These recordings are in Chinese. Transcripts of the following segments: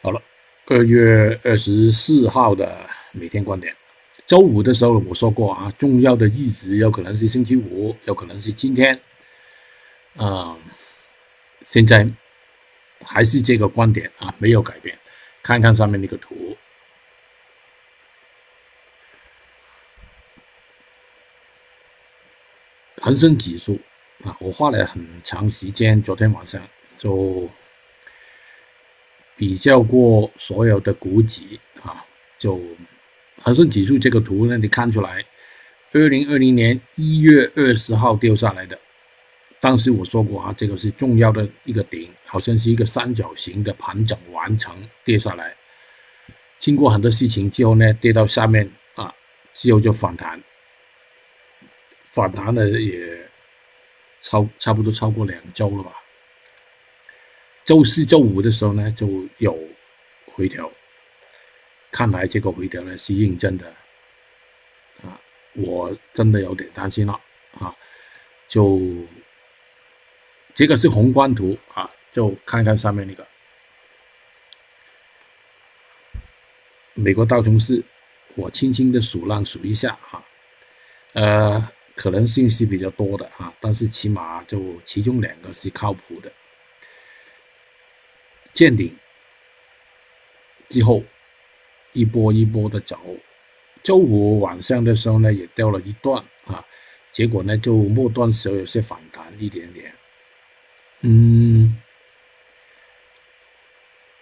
好了，二月二十四号的每天观点。周五的时候我说过啊，重要的日子有可能是星期五，有可能是今天。啊，现在还是这个观点啊，没有改变。看看上面那个图，恒生指数啊，我花了很长时间，昨天晚上就比较过所有的股指啊，就恒生指数这个图呢，你看出来，二零二零年一月二十号掉下来的。当时我说过啊，这个是重要的一个顶，好像是一个三角形的盘整完成跌下来，经过很多事情之后呢，跌到下面啊，之后就反弹，反弹了也超差不多超过两周了吧。周四周五的时候呢，就有回调，看来这个回调呢是认真的啊，我真的有点担心了啊，就。这个是宏观图啊，就看看上面那个美国道琼斯，我轻轻的数浪数一下哈，呃，可能信息比较多的啊，但是起码就其中两个是靠谱的。见顶之后一波一波的走，周五晚上的时候呢也掉了一段啊，结果呢就末端时候有些反弹一点点。嗯，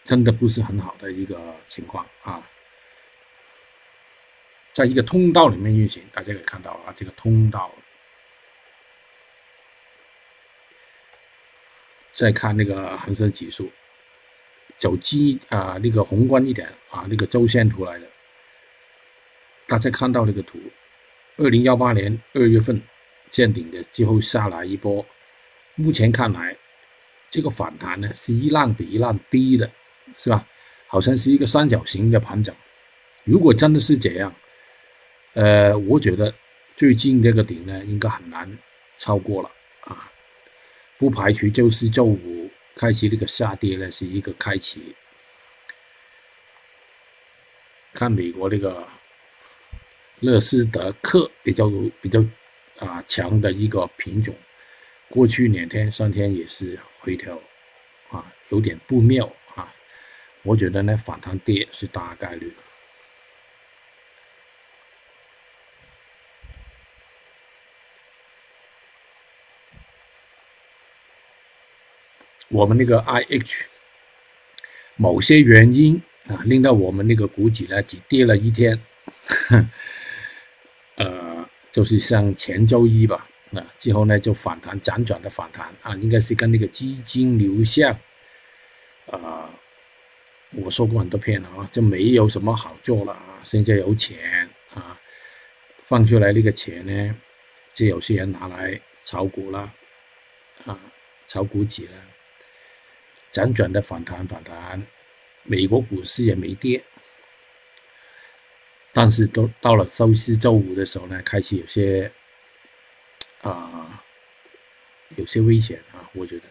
真的不是很好的一个情况啊，在一个通道里面运行，大家可以看到啊，这个通道。再看那个恒生指数，走基啊，那个宏观一点啊，那个周线图来的，大家看到那个图，二零幺八年二月份见顶的，之后下来一波，目前看来。这个反弹呢是一浪比一浪低的，是吧？好像是一个三角形的盘整。如果真的是这样，呃，我觉得最近这个顶呢应该很难超过了啊，不排除就是周五开启这个下跌呢是一个开启。看美国那个乐斯德克比较比较啊强的一个品种。过去两天、三天也是回调，啊，有点不妙啊。我觉得呢，反弹跌是大概率。我们那个 IH，某些原因啊，令到我们那个股指呢只跌了一天，呃，就是像前周一吧。那之后呢，就反弹辗转的反弹啊，应该是跟那个基金流向，啊，我说过很多遍了啊，就没有什么好做了啊。现在有钱啊，放出来那个钱呢，就有些人拿来炒股了，啊，炒股指了，辗转的反弹反弹，美国股市也没跌，但是都到了周四周五的时候呢，开始有些。啊，有些危险啊，我觉得。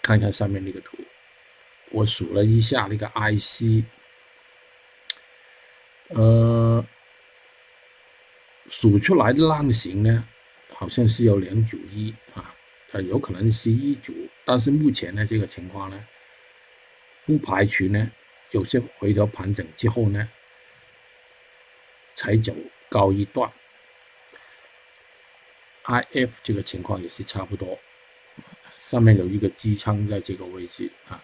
看看上面那个图，我数了一下那个 IC，呃，数出来的浪形呢，好像是有两九一啊，呃，有可能是一组，但是目前呢这个情况呢，不排除呢有些回调盘整之后呢，才走高一段。I F 这个情况也是差不多，上面有一个机舱在这个位置啊。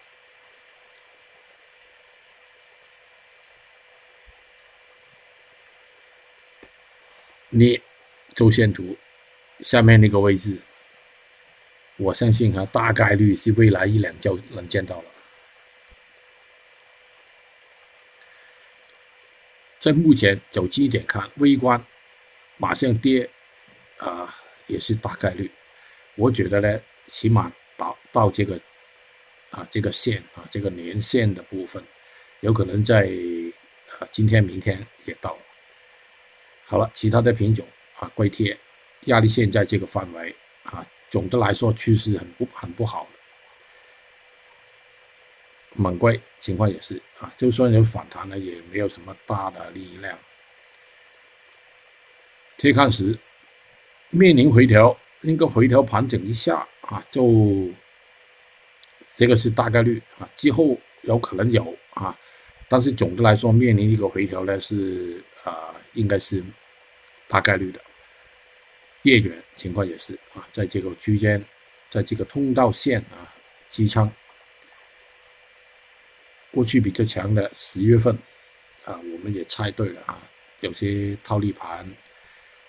你周线图下面那个位置，我相信啊，大概率是未来一两周能见到了。在目前走基点看，微观马上跌啊。也是大概率，我觉得呢，起码到到这个啊这个线啊这个年线的部分，有可能在啊今天明天也到了。好了，其他的品种啊硅贴压力线在这个范围啊，总的来说趋势很不很不好。猛贵情况也是啊，就算有反弹呢，也没有什么大的力量。铁矿石面临回调，应该回调盘整一下啊，就这个是大概率啊，之后有可能有啊，但是总的来说，面临一个回调呢，是啊，应该是大概率的。夜远情况也是啊，在这个区间，在这个通道线啊机舱。过去比较强的十月份啊，我们也猜对了啊，有些套利盘。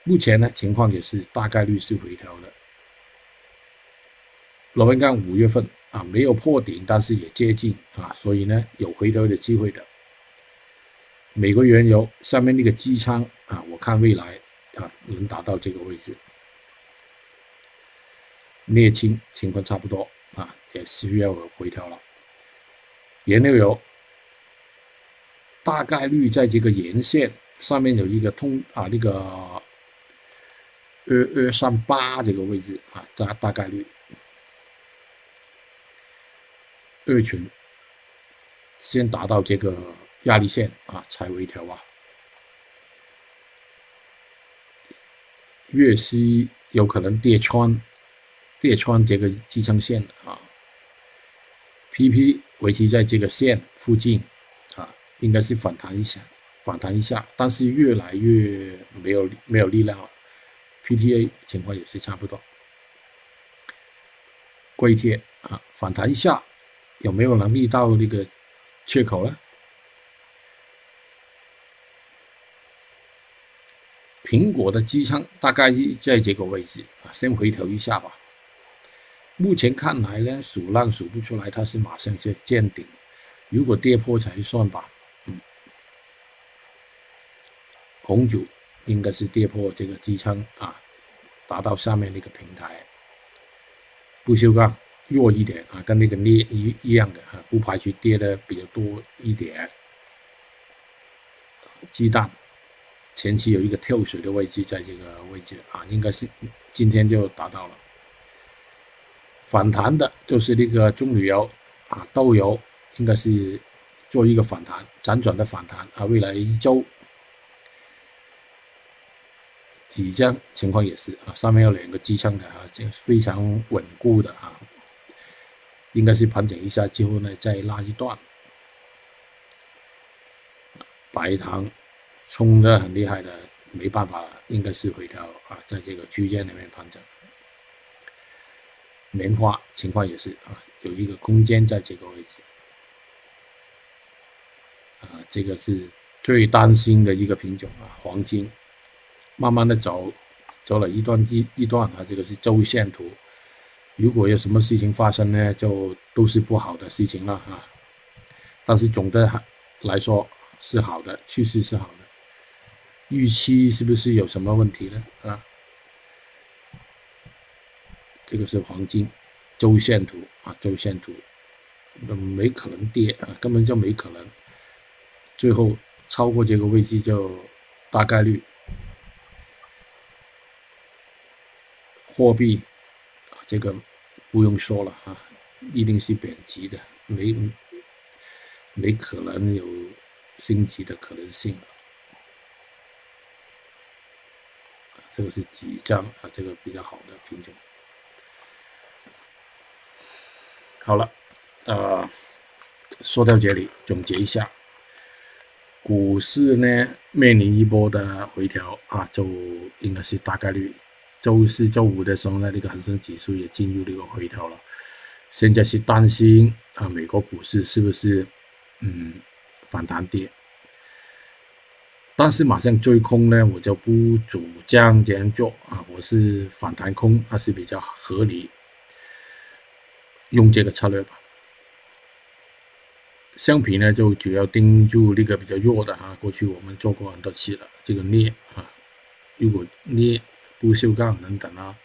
目前呢，情况也是大概率是回调的。螺纹钢五月份啊没有破顶，但是也接近啊，所以呢有回调的机会的。美国原油上面那个机仓啊，我看未来啊能达到这个位置。镍氢情况差不多啊，也需要回调了。原料油大概率在这个沿线上面有一个通啊那个。二二三八这个位置啊，大大概率二群先达到这个压力线啊，才回调啊。月息有可能跌穿跌穿这个支撑线啊，PP 维持在这个线附近啊，应该是反弹一下，反弹一下，但是越来越没有没有力量了。PTA 情况也是差不多，硅铁啊反弹一下，有没有能力到那个缺口呢？苹果的机仓大概在这个位置啊，先回调一下吧。目前看来呢，数浪数不出来，它是马上就见顶，如果跌破才算吧。嗯，红酒。应该是跌破这个支撑啊，达到下面那个平台。不锈钢弱一点啊，跟那个镍一一样的啊，不排除跌的比较多一点。鸡蛋前期有一个跳水的位置，在这个位置啊，应该是今天就达到了。反弹的就是那个棕榈油啊，豆油应该是做一个反弹，辗转的反弹啊，未来一周。即将情况也是啊，上面有两个支撑的啊，这非常稳固的啊，应该是盘整一下之后呢，再拉一段。白糖冲的很厉害的，没办法，应该是回调啊，在这个区间里面盘整。棉花情况也是啊，有一个空间在这个位置。啊，这个是最担心的一个品种啊，黄金。慢慢的走，走了一段一一段啊，这个是周线图。如果有什么事情发生呢，就都是不好的事情了啊。但是总的来说是好的，趋势是好的。预期是不是有什么问题呢？啊，这个是黄金周线图啊，周线图，那没可能跌啊，根本就没可能。最后超过这个位置就大概率。货币啊，这个不用说了啊，一定是贬值的，没没可能有升级的可能性。这个是几张啊，这个比较好的品种。好了，呃，说到这里，总结一下，股市呢面临一波的回调啊，就应该是大概率。周四周五的时候呢，那个恒生指数也进入这个回调了。现在是担心啊，美国股市是不是嗯反弹跌？但是马上追空呢，我就不主张这样做啊。我是反弹空还是比较合理，用这个策略吧。橡皮呢，就主要盯住那个比较弱的啊。过去我们做过很多次了，这个镍啊，如果镍。不锈钢等等啊，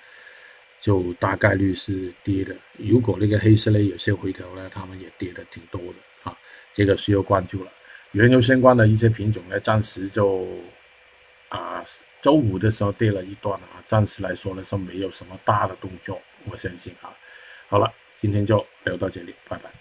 就大概率是跌的。如果那个黑色类有些回调呢，他们也跌的挺多的啊，这个需要关注了。原油相关的一些品种呢，暂时就啊，周五的时候跌了一段啊，暂时来说呢是没有什么大的动作，我相信啊。好了，今天就聊到这里，拜拜。